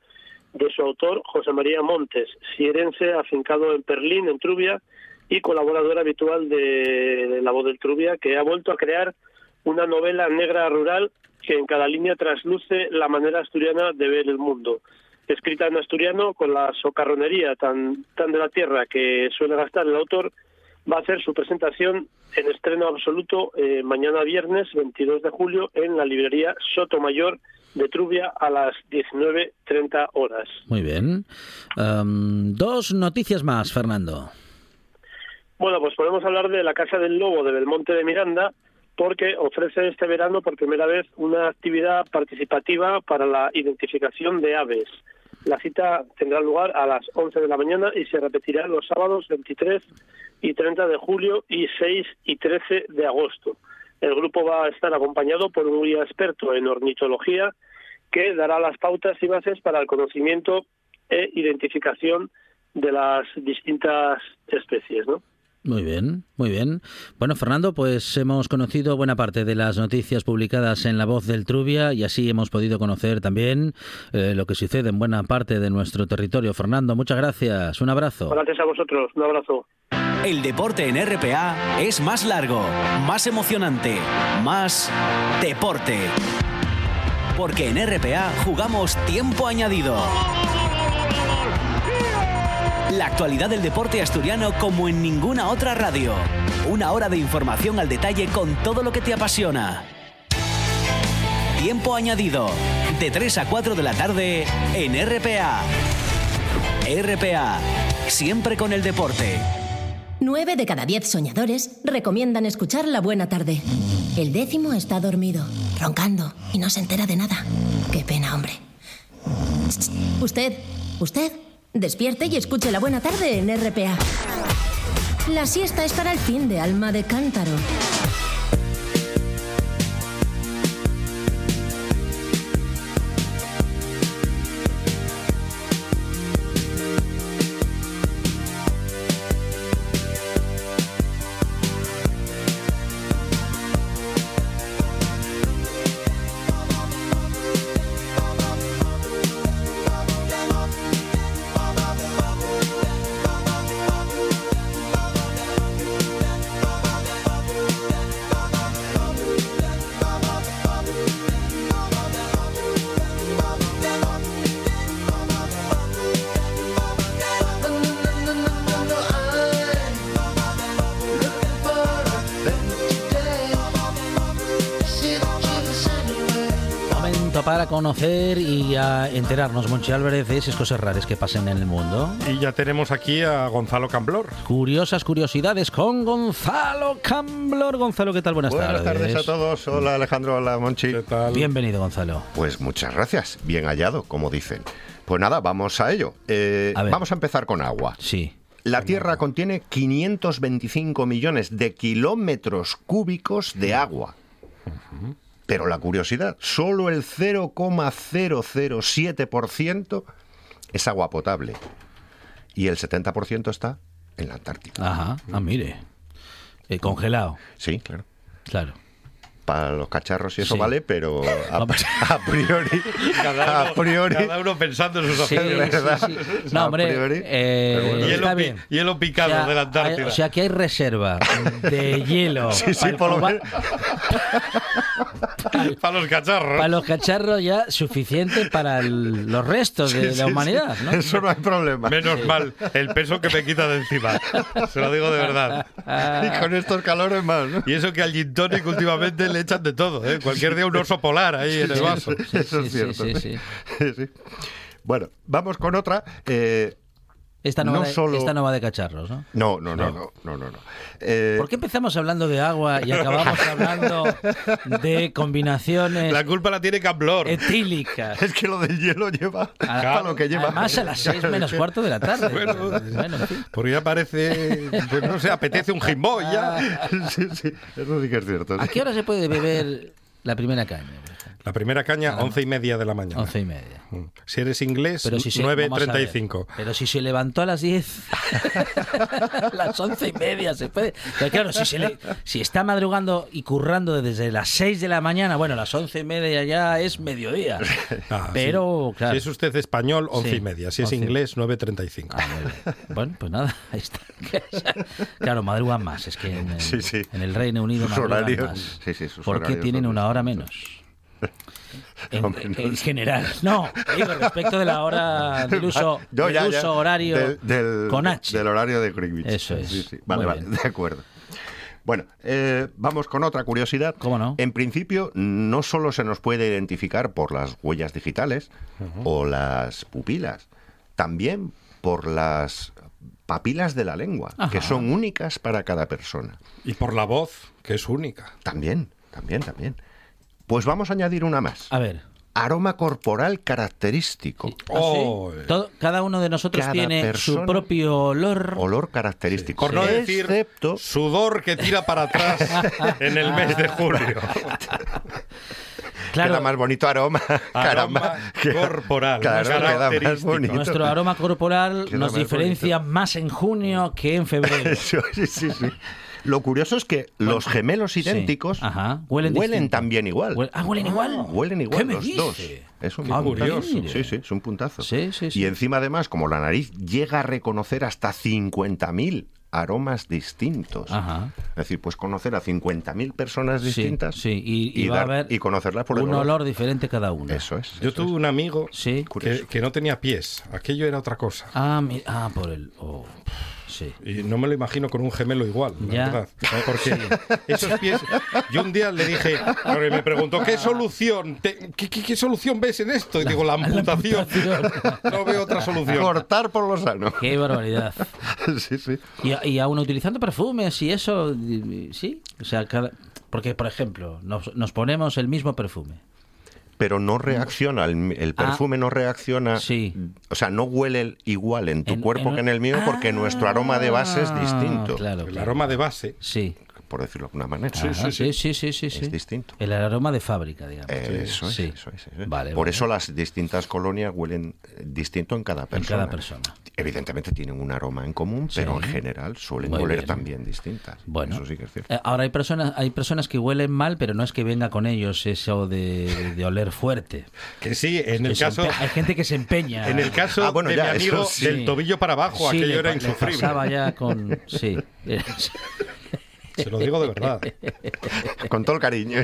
de su autor, José María Montes, sierense afincado en Perlín, en Trubia, y colaborador habitual de La Voz del Trubia, que ha vuelto a crear una novela negra rural que en cada línea trasluce la manera asturiana de ver el mundo. Escrita en asturiano, con la socarronería tan, tan de la tierra que suele gastar el autor, va a hacer su presentación en estreno absoluto eh, mañana viernes 22 de julio en la librería Sotomayor de Trubia a las 19.30 horas. Muy bien. Em, dos noticias más, Fernando. Bueno, pues podemos hablar de la Casa del Lobo de Belmonte de Miranda, porque ofrece este verano por primera vez una actividad participativa para la identificación de aves. La cita tendrá lugar a las 11 de la mañana y se repetirá los sábados 23 y 30 de julio y 6 y 13 de agosto. El grupo va a estar acompañado por un experto en ornitología que dará las pautas y bases para el conocimiento e identificación de las distintas especies, ¿no? Muy bien, muy bien. Bueno, Fernando, pues hemos conocido buena parte de las noticias publicadas en La Voz del Trubia y así hemos podido conocer también eh, lo que sucede en buena parte de nuestro territorio. Fernando, muchas gracias. Un abrazo. Gracias a vosotros. Un abrazo. El deporte en RPA es más largo, más emocionante, más deporte. Porque en RPA jugamos tiempo añadido. La actualidad del deporte asturiano como en ninguna otra radio. Una hora de información al detalle con todo lo que te apasiona. Tiempo añadido. De 3 a 4 de la tarde en RPA. RPA. Siempre con el deporte. 9 de cada 10 soñadores recomiendan escuchar La Buena Tarde. El décimo está dormido, roncando y no se entera de nada. Qué pena, hombre. Usted, usted, despierte y escuche La Buena Tarde en RPA. La siesta es para el fin de alma de cántaro. Conocer y a enterarnos, Monchi Álvarez, de esas cosas raras que pasen en el mundo. Y ya tenemos aquí a Gonzalo Camblor. Curiosas curiosidades con Gonzalo Camblor. Gonzalo, ¿qué tal? Buenas, Buenas tardes a todos. Hola Alejandro, hola Monchi. ¿Qué tal? Bienvenido, Gonzalo. Pues muchas gracias. Bien hallado, como dicen. Pues nada, vamos a ello. Eh, A vamos a empezar con agua. Sí. La Tierra contiene 525 millones de kilómetros cúbicos de agua. Pero la curiosidad, solo el 0,007% es agua potable. Y el 70% está en la Antártida. Ajá. Ah, mire. Eh, congelado. Sí, claro. Claro. Para los cacharros y eso Sí. vale, pero a, Vamos. a priori, a priori, cada uno pensando en sus Sí, opciones. ¿verdad? sí, sí. No, hombre, priori, eh, bueno. Hielo, está bien. hielo picado O sea, de la hay- Antártida. o sea, que hay reserva de hielo. Sí, sí, por lo menos. Para los cacharros. para los cacharros ya suficiente para el- los restos de Sí, la humanidad, sí. ¿no? Eso no hay problema. Menos mal, el peso que me quita de encima. Se lo digo de verdad. Y con estos calores más, ¿no? Y eso que al gin tonic últimamente le echan de todo, ¿eh? Cualquier día un oso polar ahí en el vaso. Sí, Eso sí, es sí, cierto. sí, sí. Sí. Bueno, vamos con otra. Eh, Esta no, No va de, solo- esta no va de cacharros, ¿no? no, no, no, no, no, no. no. Eh, ¿Por qué empezamos hablando de agua y acabamos hablando de combinaciones La culpa la tiene Camblor. etílicas? Es que lo del hielo lleva A- para lo que lleva. Además a las seis menos cuarto de la tarde. Bueno, Bueno, en fin. Porque ya parece, pues no sé, apetece un jimbo ya. Sí, sí, eso sí que es cierto. ¿A qué hora se puede beber la primera caña? La primera caña, once y media de la mañana. Once y media. Mm. Si eres inglés, Pero si se, vamos a ver, 9.35. Pero si se levantó a las 10, las once y media se puede. Pero claro, si, se le- si está madrugando y currando desde las 6 de la mañana, bueno, las once y media ya es mediodía. Ah, Pero, sí. claro. Si es usted español, once Sí, y media. Si es inglés, 9.35. Ah. Bueno, pues nada, ahí está. Claro, madrugan más. Es que en el, Sí, sí. en el Reino Unido Sus madrugan horarios, más. porque horarios tienen una hora menos. En, Hombre, no en sé. general, no, digo respecto de la hora del uso, Yo del ya, uso ya. horario Del- del- con H. Del horario de Greenwich. Eso es. Sí, sí. Vale, Muy vale, bien. de acuerdo. Bueno, eh, vamos con otra curiosidad. ¿Cómo no? En principio, no solo se nos puede identificar por las huellas digitales o las pupilas, también por las papilas de la lengua, que son únicas para cada persona. Y por la voz, que es única. También, también, también. Pues vamos a añadir una más. A ver. Aroma corporal característico. ¿ah, sí? Oh. Todo- cada uno de nosotros Cada tiene su propio olor. Olor característico. Por no decir Excepto sudor que tira para atrás en el mes de julio. Claro, Queda más bonito aroma. Aroma caramba. corporal, Claro, queda más bonito. nuestro aroma corporal Queda nos más diferencia más en junio que en febrero. Eso, sí, sí, sí. Lo curioso es que los gemelos idénticos Sí, ajá, huelen también igual. Huel- ah, huelen igual. Huelen igual ¿Qué me los dice? dos. Es un Ah, curioso. Sí, sí, es un puntazo. Sí, sí, sí. Y encima además, como la nariz llega a reconocer hasta 50.000 aromas distintos. Ajá. Es decir, pues conocer a 50.000 personas distintas sí, y, y va dar- a haber y conocerlas por el un olor. olor diferente cada uno. Eso es. Yo eso tuve un amigo Sí. que, que no tenía pies. Aquello era otra cosa. Ah, mi- ah, por el. oh, sí. Y no me lo imagino con un gemelo igual, la Ya. verdad. Porque esos pies. Yo un día le dije, me preguntó, ¿qué solución? te- qué, qué- qué solución ves en esto? Y digo, la amputación. amputación. No veo otra solución. Cortar por lo sano. Qué barbaridad. sí, sí. Y, y aún utilizando perfumes y eso, y- y- sí. O sea, cada- porque, por ejemplo, nos, nos ponemos el mismo perfume. Pero no reacciona, el, el perfume no reacciona, Ah. Sí. o sea, no huele el- igual en tu En- cuerpo en- que en el mío porque nuestro aroma de base es Ah, distinto, Claro, El claro. aroma de base. Sí. Por decirlo de alguna manera. Ajá, sí, sí, sí, sí, sí. Es distinto. El aroma de fábrica, digamos. Eso es, Sí. eso es, eso es. Vale, Por vale. eso las distintas colonias huelen eh, distinto en cada En persona. cada persona. Evidentemente tienen un aroma en común, pero en general suelen Muy oler bien. también distintas. Bueno, Eso sí que es cierto. Eh, ahora hay personas, hay personas que huelen mal, pero no es que venga con ellos eso de, de oler fuerte. Que sí, en Que el caso. empe- hay gente que se empeña. En el caso Ah, bueno, de ya, mi eso amigo sí. del tobillo para abajo, Sí, aquello le era pa- le insufrible. pasaba ya con, sí. Se lo digo de verdad. Con todo el cariño,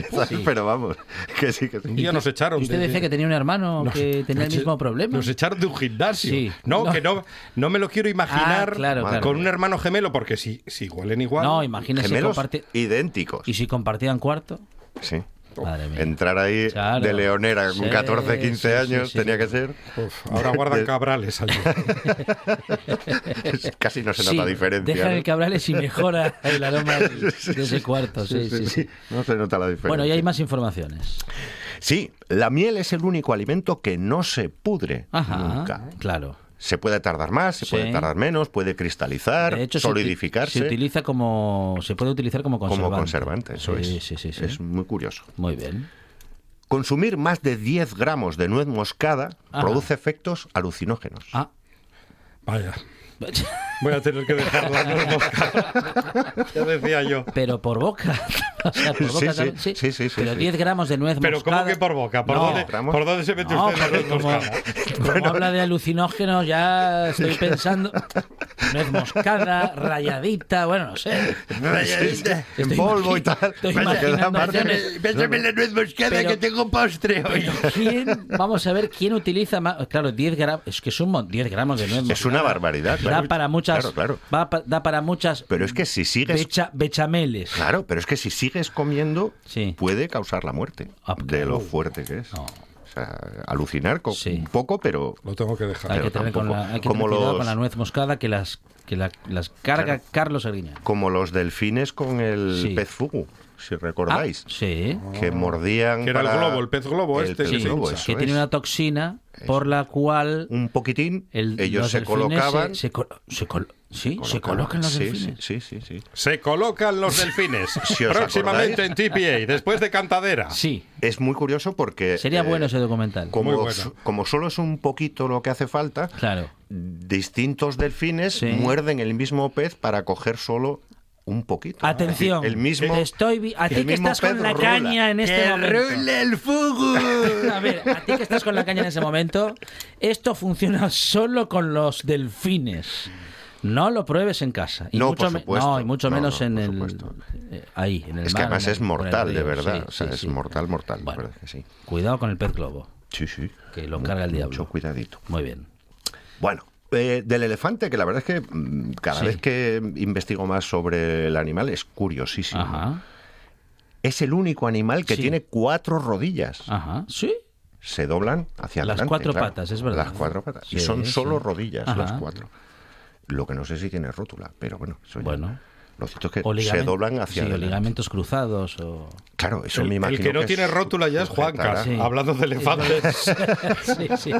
pero vamos, que sí, que sí. Un día nos echaron. ¿Y usted de- decía que tenía un hermano nos- que tenía el mismo problema? Nos echaron de un gimnasio. Sí. No, No. que no, no me lo quiero imaginar Ah, claro, claro. con un hermano gemelo, porque si, si huelen igual. No, imagínese Gemelos idénticos. ¿Y si compartían cuarto? Sí. Madre mía. Entrar ahí Claro. de leonera con Sí, 14, 15 sí, años sí, sí. tenía que ser. Uf, ahora guardan cabrales allí. Casi no se Sí, nota diferencia. Dejan ¿no? el cabrales y mejora el aroma de, de ese cuarto. Sí, sí, sí. No se nota la diferencia. Bueno, y hay más informaciones. Sí, la miel es el único alimento que no se pudre Ajá, nunca. claro. Se puede tardar más, se Sí. puede tardar menos, puede cristalizar, De hecho, solidificarse Se, utiliza como, se puede utilizar como conservante. como conservante. Eso sí, es. Sí. Es muy curioso. Muy bien. Consumir más de 10 gramos de nuez moscada Ajá. produce efectos alucinógenos. Ah. Vaya. Voy a tener que dejar la nuez moscada. ya decía yo. Pero por boca. O sea, por Sí, boca sí, también, sí, sí, sí, Pero sí. 10 gramos de nuez Pero moscada. ¿cómo que por boca? ¿Por, No. dónde, ¿por dónde se mete No, usted la nuez como, moscada? como habla de alucinógenos, ya estoy pensando. Nuez moscada, rayadita, bueno, no sé. Rayadita, en polvo y tal. Pásame la nuez moscada Pero- que tengo postre hoy. Pero ¿quién? Vamos a ver quién utiliza más. Claro, 10 gramos. Es que es un mon- 10 gramos de nuez moscada. Es una barbaridad. Da para muchas. Claro, claro. va pa- da para muchas. Pero es que si sigues becha- bechameles. Claro, pero es que si sigues comiendo Sí. puede causar la muerte Ah, de lo fuerte que es. No. O sea, alucinar con Sí. un poco, pero Lo tengo que dejar. Hay que tener, con la, hay que como tener cuidado los- con la nuez moscada que las, que la- las carga Claro. Carlos Arguiñán. como los delfines con el Sí. pez fugu, si Ah, recordáis. sí. Que mordían. Que era el globo, el pez globo este pez que se globo, que tiene es. una toxina por la cual Un poquitín, el- ellos los se colocaban. Se, se col- se col- sí, se colocaban. colocan los Sí, delfines. Sí, sí, sí, sí. Se colocan los delfines. Si Próximamente acordáis. en TPA, después de Cantadera. Sí, Es muy curioso porque. sería eh, bueno ese documental. Como, bueno. como solo es un poquito lo que hace falta, Claro. distintos delfines Sí. muerden el mismo pez para coger solo un poquito. Atención, El mismo. te estoy vi- a ti que estás con la rula. caña en este ¡Que momento. rule el fugu! A ver, a ti que estás con la caña en ese momento, esto funciona solo con los delfines. No lo pruebes en casa. Y No, mucho por me- supuesto. no, y mucho No, menos no, en el eh, ahí, en el Es que mar, además es mortal, de verdad. Sí, o sea, sí, es sí. mortal, mortal. Bueno. la verdad que sí. Cuidado con el pez globo, Sí, sí. que lo carga el diablo. Mucho cuidadito. Muy bien. Bueno, eh, del elefante, que la verdad es que mm, cada Sí. vez que investigo más sobre el animal es curiosísimo. Ajá, Es el único animal que Sí. tiene cuatro rodillas. ajá. Sí. Se doblan hacia Las adelante. cuatro claro. patas, es verdad. Las cuatro patas. y Sí, son solo rodillas Ajá. las cuatro. Lo que no sé si tiene rótula, pero bueno, eso ya- Bueno. Lo cierto es que se doblan hacia sí, ligamentos cruzados o... Claro, eso El, me el imagino que no tiene rótula ya es Juanca. Sí. hablando de elefantes. sí, sí.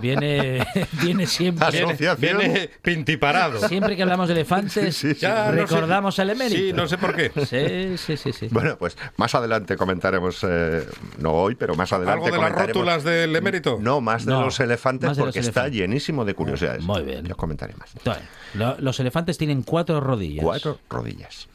Viene, viene siempre... Viene, Asociación. viene pintiparado. Siempre que hablamos de elefantes, Sí, sí, sí. Ya, no sé- recordamos al emérito. Sí, no sé por qué. Sí, sí, sí, sí. Bueno, pues más adelante comentaremos, eh, no hoy, pero más adelante ¿Algo de las rótulas del emérito? No, más de No, los elefantes los porque está llenísimo de curiosidades. Muy bien. Ya os comentaré más. Lo- los elefantes tienen cuatro rodillas. Cuatro rodillas.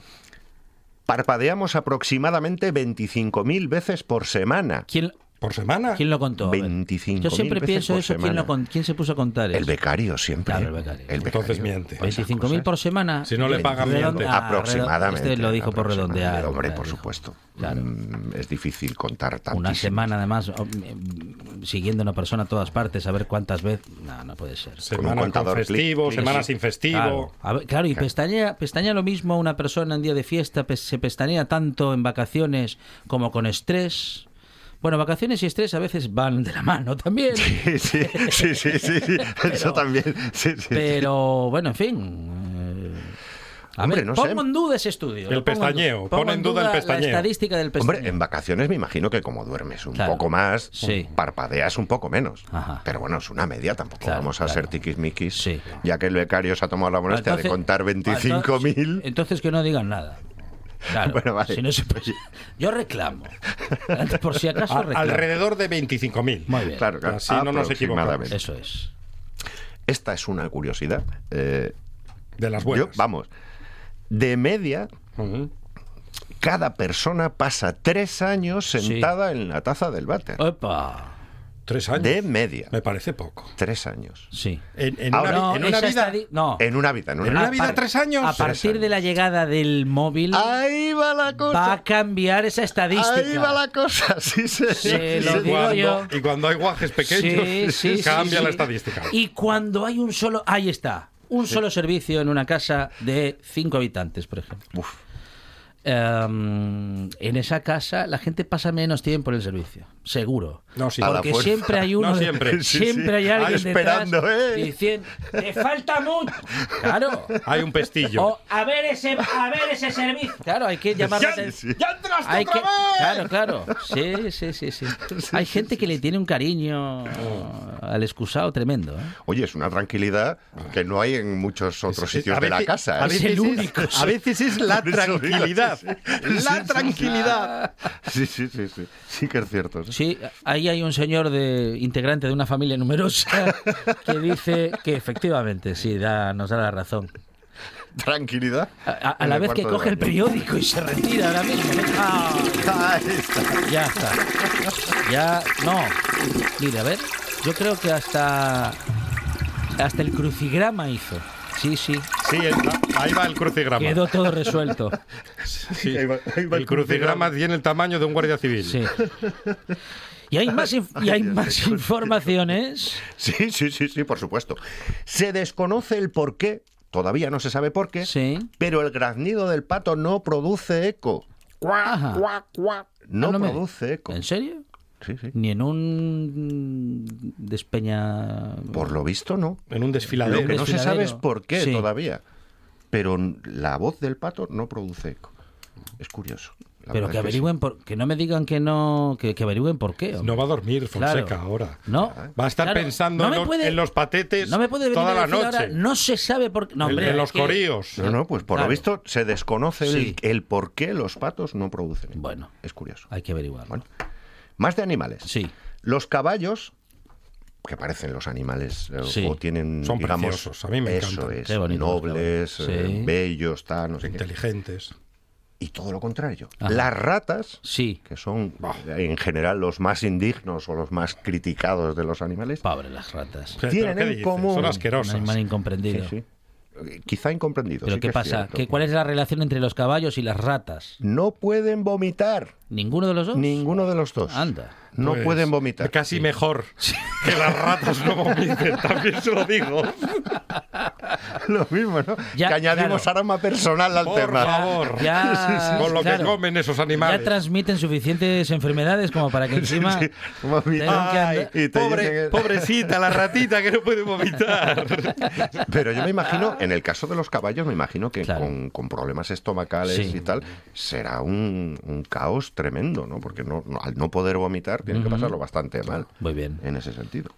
Parpadeamos aproximadamente 25.000 veces por semana. ¿Quién, ¿Por semana? quién lo contó? A ver. 25.000 Yo siempre pienso eso. ¿quién, lo con- ¿Quién se puso a contar eso? El becario siempre. Claro, el becario. Entonces miente. Esas 25.000 cosas. por semana. Si no le pagan, miente. Ah, aproximadamente. Este lo dijo por redondear. Hombre, claro, por supuesto. Claro. Mm, es difícil contar tanto. Una semana además oh, mm, siguiendo a una persona a todas partes a ver cuántas veces. No, no puede ser. Semana con festivo, semana sin festivo. Claro, A ver, claro, y pestañea, pestañea lo mismo una persona en día de fiesta, pe- se pestañea tanto en vacaciones como con estrés. Bueno, vacaciones y estrés a veces van de la mano también. Sí, sí, sí, sí, sí, sí. Eso también. Sí, sí, sí. Pero bueno, en fin. eh, A Hombre, ver, no pongo sé. en duda ese estudio. El pestañeo, pongo en duda el La pestañeo. estadística del pestañeo. Hombre, en vacaciones me imagino que como duermes un Claro. poco más, Sí. parpadeas un poco menos. Ajá. Pero bueno, es una media, tampoco Claro, vamos a claro. ser tiquismiquis, Sí. ya que el becario se ha tomado la molestia de Entonces- contar entonces- 25.000. Entonces que no digan nada. Claro, Bueno, vale. si no se puede- Yo reclamo. Por si acaso A- reclamo. alrededor de 25.000. Muy bien. Claro, claro. Así no nos equivocamos. Eso es. Esta es una curiosidad. Eh, De las yo, buenas. vamos, de media, cada persona pasa tres años sentada en la taza del váter. Opa. Tres años. De media. Me parece poco. Tres años. Sí. En, en Ahora, una, No, en una vida. no. En una vida, en una, ¿En una A vida par- tres años? A partir de la llegada del móvil Ahí va la cosa. va a cambiar esa estadística. Ahí va la cosa, sí, sí. Se y, lo digo cuando, yo. y cuando hay guajes pequeños, Sí, sí, sí, cambia sí. la estadística. Y cuando hay un solo, ahí está, un solo servicio en una casa de cinco habitantes, por ejemplo. Uf. Em, en esa casa la gente pasa menos tiempo en el servicio, seguro. No, sí. Porque siempre hay uno, No siempre. Sí, siempre sí. hay alguien Ah, esperando, detrás ¿eh? diciendo, te falta mucho. Claro. Hay un pestillo. O a ver ese, a ver ese servicio. Claro, hay que llamar la ¡Ya, atención. ¡Ya entraste Hay otra que, vez! claro, claro. Sí, sí, sí, sí. Hay gente que le tiene un cariño al excusado tremendo. ¿eh? Oye, es una tranquilidad que no hay en muchos otros sitios a de la casa. ¿eh? A veces, el es, único, a veces es la digo, tranquilidad. sí, sí. La tranquilidad. Sí, sí, sí, sí. Sí que es cierto. sí. Sí, ahí hay un señor de integrante de una familia numerosa que dice que efectivamente, sí, da, nos da la razón. Tranquilidad. A, la vez que coge el periódico y se retira ahora mismo. Ah, Ahí está. ya está. Ya, no. Mire, a ver, yo creo que hasta hasta el crucigrama hizo. Sí, sí, Sí, ahí va el crucigrama. quedó todo resuelto. Sí. Ahí va- ahí va el crucigrama tiene el tamaño de un guardia civil. Sí. Y hay más, inf- y hay más informaciones. Sí, sí, sí, sí, por supuesto. Se desconoce el por qué, todavía no se sabe por qué, Sí. pero el graznido del pato no produce eco. Ajá. No, Ah, no me- produce eco. ¿En serio? Sí, sí. Ni en un despeña. Por lo visto, no. En un Lo desfiladero. que no se sabe es por qué Sí. todavía. Pero la voz del pato no produce eco. Es curioso. la Pero que sí. averigüen por, que no me digan que no, que, que averigüen por qué. hombre. No va a dormir Fonseca Claro. ahora. No. Va a estar Claro, pensando no en, me los, puede- en los patetes No me puede venir toda la noche. ahora, no se sabe por qué. No, En- hombre, en los que- coríos. No, no, pues por Claro. lo visto se desconoce el- Sí. el, por qué los patos no producen. eco. Bueno. Es curioso. Hay que averiguarlo. Bueno. Más de animales. Sí. Los caballos, que parecen los animales, eh, Sí. o tienen, Son digamos, preciosos, a mí me eso encantan. es, nobles, eh, Sí. bellos, tal, no sé qué. Inteligentes. Y todo lo contrario. Ajá. Las ratas, Sí. que son en general los más indignos o los más criticados de los animales, Pobre las ratas. ¿Pero Tienen en dices? común- Son Un asquerosas. animal incomprendido. Sí, sí. Quizá incomprendido. Pero sí ¿qué es pasa? ¿Qué, ¿Cuál es la relación entre los caballos y las ratas? No pueden vomitar. ¿Ninguno de los dos? Ninguno de los dos. Anda. No Pues, pueden vomitar. Casi mejor que las ratas no vomiten, también se lo digo. Lo mismo, ¿no? Ya, que añadimos claro. arma personal al Por tema. favor. Ya, Con lo claro. que comen esos Ya animales. transmiten suficientes enfermedades como para que encima... Sí, que Ay, andar- Y te pobre- pobrecita, la ratita que no puede vomitar. Pero yo me imagino, en el caso de los caballos, me imagino que Claro. con, con problemas estomacales Sí. y tal, será un, un caos tremendo, ¿no? Porque no, no- al no poder vomitar, tienen que pasarlo bastante mal Muy bien. en ese sentido.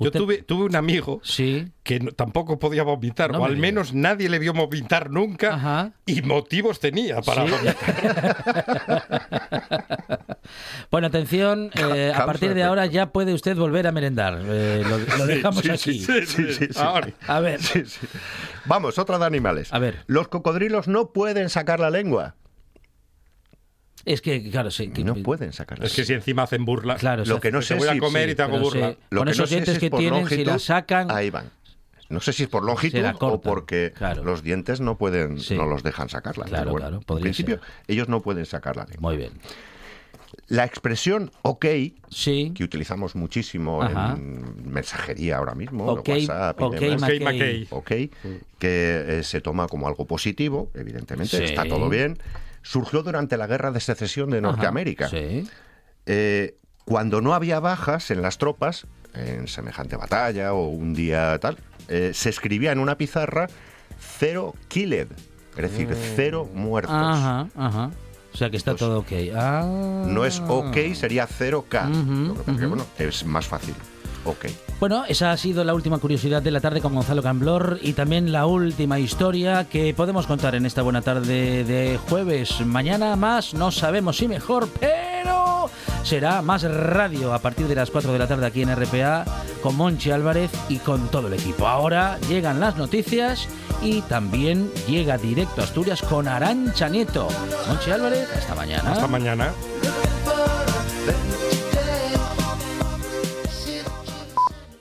Yo tuve, tuve un amigo Sí. que no- tampoco podía vomitar, No o al menos nadie le vio vomitar nunca, Ajá. y motivos tenía para Sí. vomitar. Bueno, atención, eh, a partir de ahora ya puede usted volver a merendar. Eh, lo, lo dejamos Sí, aquí. sí, sí, sí, Sí, sí, sí. Ahora. A ver, Sí, sí. Vamos, otra de animales. A ver. Los cocodrilos no pueden sacar la lengua. Es que, claro, sí. que- No pueden sacar la Es que si encima hacen burla. Claro, Lo que no hace- sé te voy si- a comer sí, y te hago burla. Lo Con que esos no sé dientes si es que por tienen, si longitud, la sacan- Ahí van. No sé si es por longitud o porque claro. los dientes no pueden, Sí. no los dejan sacarla. Claro, bueno, claro, en principio, ser. ellos no pueden sacar la lengua. Muy bien. La expresión OK, Sí. que utilizamos muchísimo Ajá. en mensajería ahora mismo, Ok, WhatsApp y ok, demás. Ok, McKay. McKay. OK, que eh, se toma como algo positivo, evidentemente, Sí. está todo bien. Surgió durante la guerra de secesión de Norteamérica. Ajá, Sí. Eh, cuando no había bajas en las tropas, en semejante batalla o un día tal, eh, se escribía en una pizarra cero killed, es decir, cero muertos. Ajá, ajá. O sea que está Pues, todo ok. Ah. No es OK, sería 0K. Ujú, Lo que pasa es que, ujú. bueno, es más fácil. OK. Bueno, esa ha sido la última curiosidad de la tarde con Gonzalo Camblor y también la última historia que podemos contar en esta buena tarde de jueves. Mañana más, no sabemos si mejor, pero será más radio a partir de las 4 de la tarde aquí en RPA con Monchi Álvarez y con todo el equipo. Ahora llegan las noticias y también llega directo a Asturias con Arancha Nieto. Monchi Álvarez, hasta mañana. Hasta mañana.